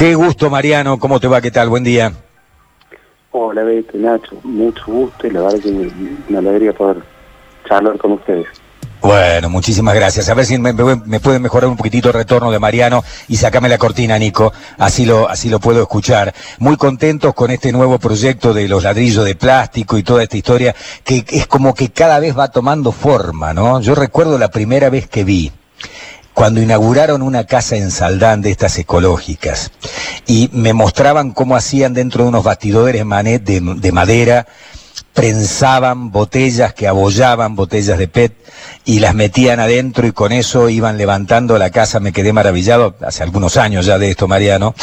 Qué gusto, Mariano. ¿Cómo te va? ¿Qué tal? Buen día. Hola, Beto, Nacho. Mucho gusto y la verdad que me alegría poder charlar con ustedes. Bueno, muchísimas gracias. A ver si me, me, puede mejorar un poquitito el retorno de Mariano y sacame la cortina, Nico. Así lo, así lo puedo escuchar. Muy contentos con este nuevo proyecto de los ladrillos de plástico y toda esta historia que es como que cada vez va tomando forma, ¿no? Yo recuerdo la primera vez que vi cuando inauguraron una casa en Saldán de estas ecológicas y me mostraban cómo hacían dentro de unos bastidores de, de madera prensaban botellas que abollaban botellas de PET y las metían adentro y con eso iban levantando la casa. Me quedé maravillado hace algunos años ya de esto, Mariano.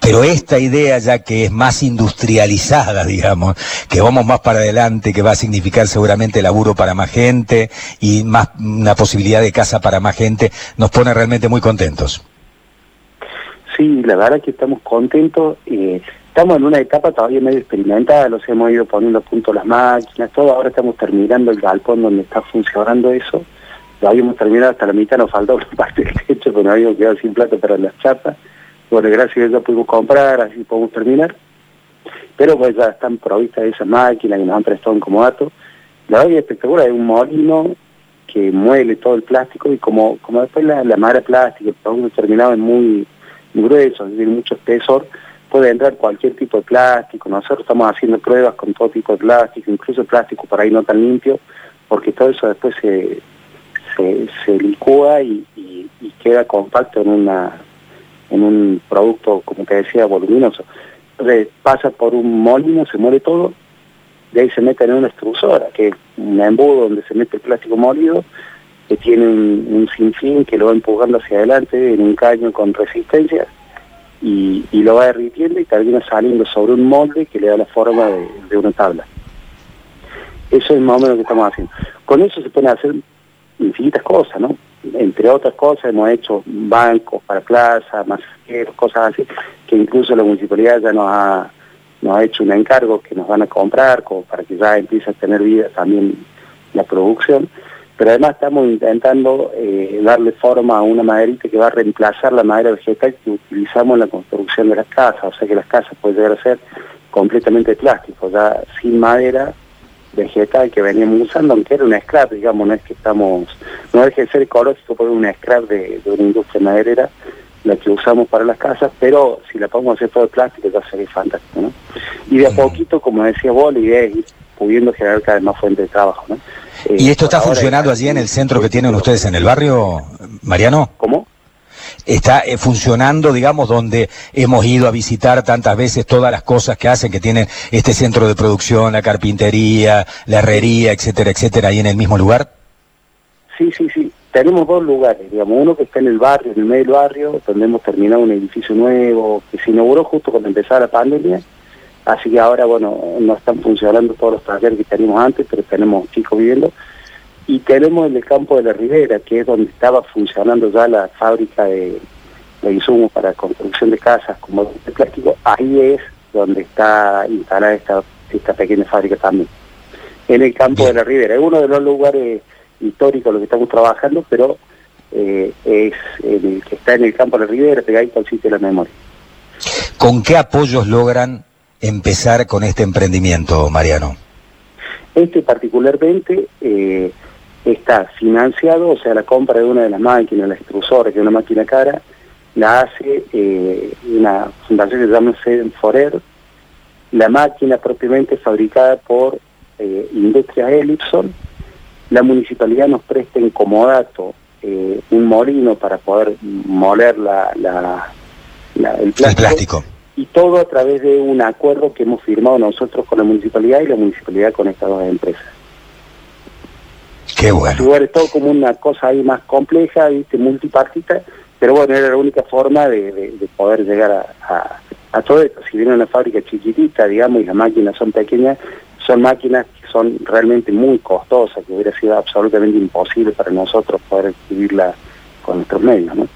Pero esta idea ya que es más industrializada, digamos, que vamos más para adelante, que va a significar seguramente laburo para más gente y más una posibilidad de casa para más gente, nos pone realmente muy contentos. Sí, la verdad que estamos contentos. Eh, Estamos en una etapa todavía medio experimentada, los hemos ido poniendo a punto las máquinas, todo, ahora estamos terminando el galpón donde está funcionando eso, lo habíamos terminado hasta la mitad, nos faltó una parte del techo, pero nos habíamos quedado sin plata para las chapas, bueno, gracias a pudimos comprar, así podemos terminar, pero pues ya están provistas esas máquinas que nos han prestado un comodato, la verdad es espectacular, es un molino que muele todo el plástico y como, como después la, la madera plástica, el producto terminado es muy, muy grueso, tiene mucho espesor, puede entrar cualquier tipo de plástico, nosotros estamos haciendo pruebas con todo tipo de plástico, incluso plástico por ahí no tan limpio, porque todo eso después se, se, licúa y, queda compacto en una en un producto, como te decía, voluminoso. Entonces pasa por un molino, se muere todo, de ahí se mete en una extrusora, que es un embudo donde se mete el plástico molido, que tiene un, un sinfín que lo va empujando hacia adelante en un caño con resistencia, y, lo va derritiendo y termina saliendo sobre un molde que le da la forma de, una tabla. Eso es más o menos lo que estamos haciendo. Con eso se pueden hacer infinitas cosas, ¿no? Entre otras cosas hemos hecho bancos para plaza, masajeros, cosas así, que incluso la municipalidad ya nos ha, nos ha hecho un encargo que nos van a comprar como para que ya empiece a tener vida también la producción pero además estamos intentando eh, darle forma a una maderita que va a reemplazar la madera vegetal que utilizamos en la construcción de las casas, o sea que las casas pueden llegar a ser completamente de plástico, ya sin madera vegetal que veníamos usando, aunque era una scrap, digamos, no es que estamos, no deje de ser ecológico porque una scrap de, una industria maderera, la que usamos para las casas, pero si la podemos hacer todo de plástico ya sería fantástico, ¿no? Y de a poquito, como decía vos, la idea es ir pudiendo generar cada vez más fuentes de trabajo, ¿no? ¿Y esto está funcionando allí en el centro que tienen ustedes en el barrio, Mariano? ¿Cómo? Está eh, funcionando, digamos, donde hemos ido a visitar tantas veces todas las cosas que hacen, que tienen este centro de producción, la carpintería, la herrería, etcétera, etcétera, ahí en el mismo lugar. Sí, sí, sí. Tenemos dos lugares, digamos, uno que está en el barrio, en el medio del barrio, donde hemos terminado un edificio nuevo, que se inauguró justo cuando empezaba la pandemia, Así que ahora, bueno, no están funcionando todos los talleres que teníamos antes, pero tenemos chicos viviendo. Y tenemos el campo de la Ribera, que es donde estaba funcionando ya la fábrica de, insumos para construcción de casas como de plástico. Ahí es donde está instalada esta, esta pequeña fábrica también. En el campo de la Ribera. Es uno de los lugares históricos en los que estamos trabajando, pero eh, es el que está en el campo de la Ribera, pegadito al sitio de la memoria. ¿Con qué apoyos logran empezar con este emprendimiento, Mariano? Este particularmente eh, está financiado, o sea, la compra de una de las máquinas, la extrusora, que es una máquina cara, la hace eh, una fundación que se llama Forer. La máquina propiamente fabricada por eh, Industrias Ellipson. La municipalidad nos presta en comodato eh, un molino para poder moler la, el plástico y todo a través de un acuerdo que hemos firmado nosotros con la municipalidad y la municipalidad con estas dos empresas. Qué bueno. Es todo como una cosa ahí más compleja, ¿viste? multipartita, pero bueno, era la única forma de, poder llegar a, todo esto. Si viene una fábrica chiquitita, digamos, y las máquinas son pequeñas, son máquinas que son realmente muy costosas, que hubiera sido absolutamente imposible para nosotros poder adquirirla con nuestros medios, ¿no?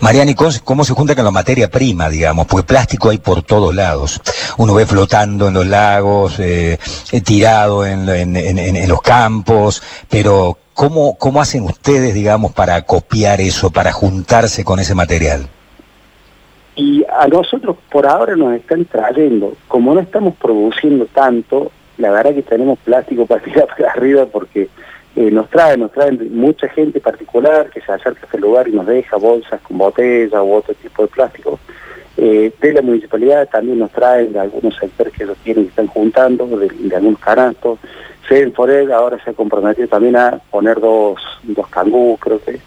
Mariani, ¿cómo se junta con la materia prima, digamos? Pues plástico hay por todos lados. Uno ve flotando en los lagos, eh, eh, tirado en, los campos, pero ¿cómo, ¿cómo hacen ustedes, digamos, para copiar eso, para juntarse con ese material? Y a nosotros por ahora nos están trayendo, como no estamos produciendo tanto, la verdad que tenemos plástico para tirar para arriba porque eh, nos traen, nos traen mucha gente particular que se acerca a este lugar y nos deja bolsas con botella u otro tipo de plástico. Eh, de la municipalidad también nos traen de algunos sectores que ellos tienen que están juntando, de, de algunos canastos. Forer ahora se ha comprometido también a poner dos, dos cangús, creo que,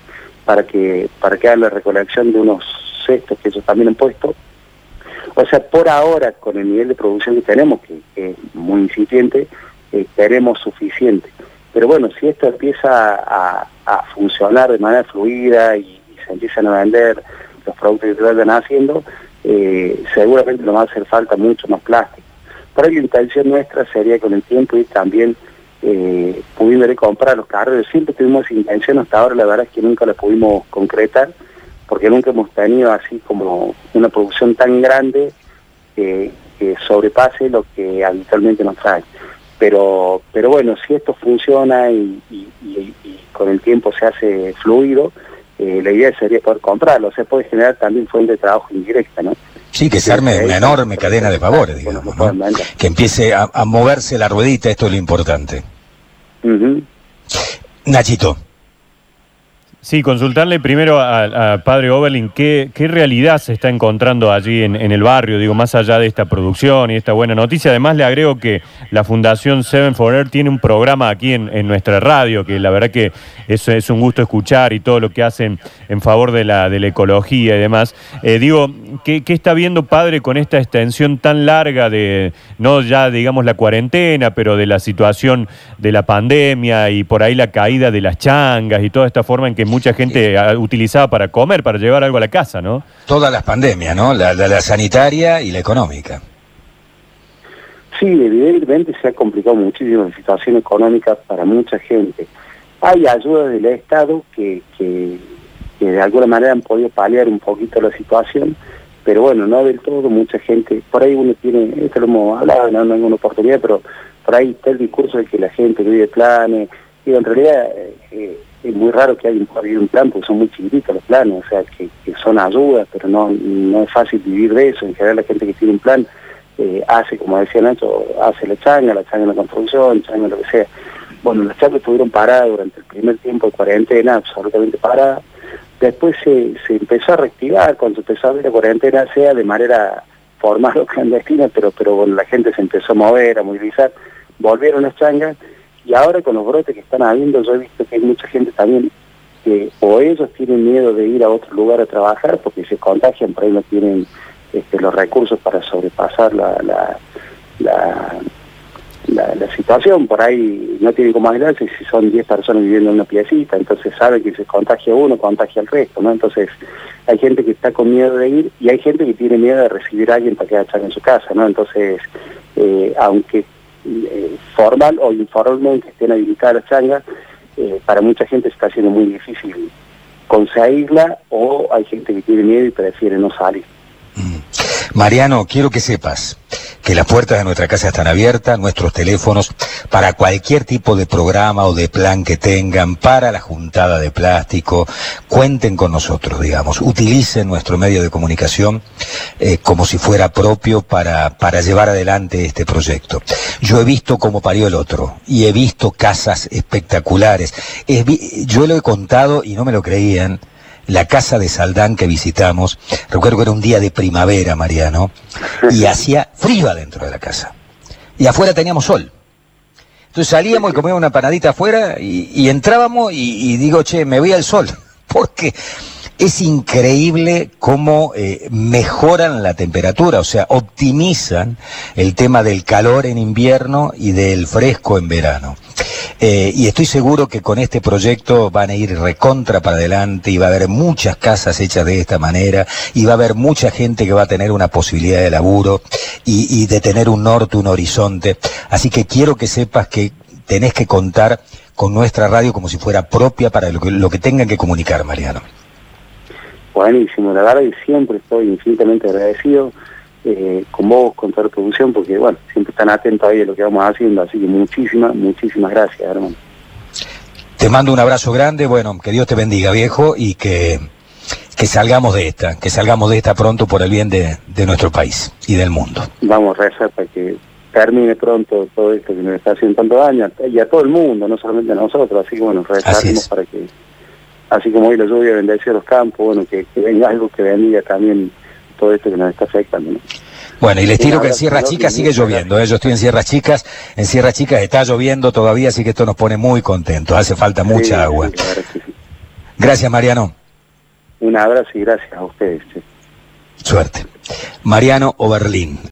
para que para que hagan la recolección de unos cestos que ellos también han puesto. O sea, por ahora, con el nivel de producción que tenemos, que, es muy incipiente, eh, tenemos suficiente. Pero bueno, si esto empieza a, funcionar de manera fluida y, se empiezan a vender los productos que se vayan haciendo, eh, seguramente nos va a hacer falta mucho más plástico. Por ahí la intención nuestra sería con el tiempo ir también eh, pudiendo comprar los carros. Siempre tuvimos esa intención, hasta ahora la verdad es que nunca la pudimos concretar, porque nunca hemos tenido así como una producción tan grande que, sobrepase lo que habitualmente nos trae. Pero, pero bueno, si esto funciona y, con el tiempo se hace fluido, eh, la idea sería poder comprarlo, o sea, puede generar también fuente de trabajo indirecta, ¿no? Sí, que se arme una enorme cadena de favores, digamos, que empiece a, moverse la ruedita, esto es lo importante. Nachito. Sí, consultarle primero a, padre Oberlin qué, qué, realidad se está encontrando allí en, el barrio, digo, más allá de esta producción y esta buena noticia. Además, le agrego que la Fundación Seven for tiene un programa aquí en, nuestra radio, que la verdad que es, es, un gusto escuchar y todo lo que hacen en favor de la, de la ecología y demás. Eh, digo, ¿qué, ¿qué, está viendo, padre, con esta extensión tan larga de, no ya digamos la cuarentena, pero de la situación de la pandemia y por ahí la caída de las changas y toda esta forma en que mucha gente utilizaba para comer, para llevar algo a la casa, ¿no? Todas las pandemias, ¿no? La, la, sanitaria y la económica. Sí, evidentemente se ha complicado muchísimo la situación económica para mucha gente. Hay ayudas del Estado que, que, de alguna manera han podido paliar un poquito la situación, pero bueno, no del todo, mucha gente, por ahí uno tiene, esto lo hemos hablado no, en una oportunidad, pero por ahí está el discurso de que la gente vive planes, y en realidad eh, es muy raro que haya un plan porque son muy chiquititos los planes, o sea, que, son ayudas, pero no, no es fácil vivir de eso. En general la gente que tiene un plan eh, hace, como decía Nacho, hace la changa, la changa en la construcción, changa lo que sea. Bueno, las changas estuvieron paradas durante el primer tiempo de cuarentena, absolutamente paradas. Después se, se empezó a reactivar cuando empezó a ver la cuarentena, sea de manera formal o clandestina, pero, pero bueno, la gente se empezó a mover, a movilizar, volvieron las changas y ahora con los brotes que están habiendo, yo he visto que hay mucha gente también que o ellos tienen miedo de ir a otro lugar a trabajar porque se contagian, por ahí no tienen este, los recursos para sobrepasar la, la, la, situación, por ahí no tienen cómo aislarse si son 10 personas viviendo en una piecita, entonces saben que se contagia uno, contagia al resto, ¿no? Entonces hay gente que está con miedo de ir y hay gente que tiene miedo de recibir a alguien para quedar en su casa, ¿no? Entonces, eh, aunque formal o informalmente estén habilitadas las changas, eh, para mucha gente está siendo muy difícil conseguirla o hay gente que tiene miedo y prefiere no salir. Mm. Mariano, quiero que sepas que las puertas de nuestra casa están abiertas, nuestros teléfonos, para cualquier tipo de programa o de plan que tengan, para la juntada de plástico, cuenten con nosotros, digamos, utilicen nuestro medio de comunicación eh, como si fuera propio para, para llevar adelante este proyecto. Yo he visto cómo parió el otro y he visto casas espectaculares. yo lo he contado y no me lo creían la casa de Saldán que visitamos, recuerdo que era un día de primavera, Mariano, y hacía frío adentro de la casa. Y afuera teníamos sol. Entonces salíamos y comíamos una panadita afuera y, entrábamos y, y, digo, che, me voy al sol. Porque es increíble cómo eh, mejoran la temperatura, o sea, optimizan el tema del calor en invierno y del fresco en verano. Eh, y estoy seguro que con este proyecto van a ir recontra para adelante y va a haber muchas casas hechas de esta manera y va a haber mucha gente que va a tener una posibilidad de laburo y, de tener un norte, un horizonte. Así que quiero que sepas que tenés que contar con nuestra radio como si fuera propia para lo que, lo que tengan que comunicar, Mariano. Buenísimo, la verdad que siempre estoy infinitamente agradecido eh, con vos, con toda la producción, porque bueno, siempre están atentos ahí a lo que vamos haciendo, así que muchísimas, muchísimas gracias, hermano. Te mando un abrazo grande, bueno, que Dios te bendiga, viejo, y que, que salgamos de esta, que salgamos de esta pronto por el bien de, de nuestro país y del mundo. Vamos a rezar para que termine pronto todo esto que nos está haciendo tanto daño y a todo el mundo, no solamente a nosotros, así que bueno, rezaremos para que, así como hoy la lluvia bendice los campos, bueno, que, venga algo que bendiga también todo esto que nos está afectando. Bueno, y les tiro que en Sierra Chicas sigue lloviendo. ¿eh? Yo estoy en Sierra Chicas, en Sierra Chicas está lloviendo todavía, así que esto nos pone muy contentos. Hace falta mucha agua. Gracias, Mariano. Un abrazo y gracias a ustedes. Suerte. Mariano Oberlín.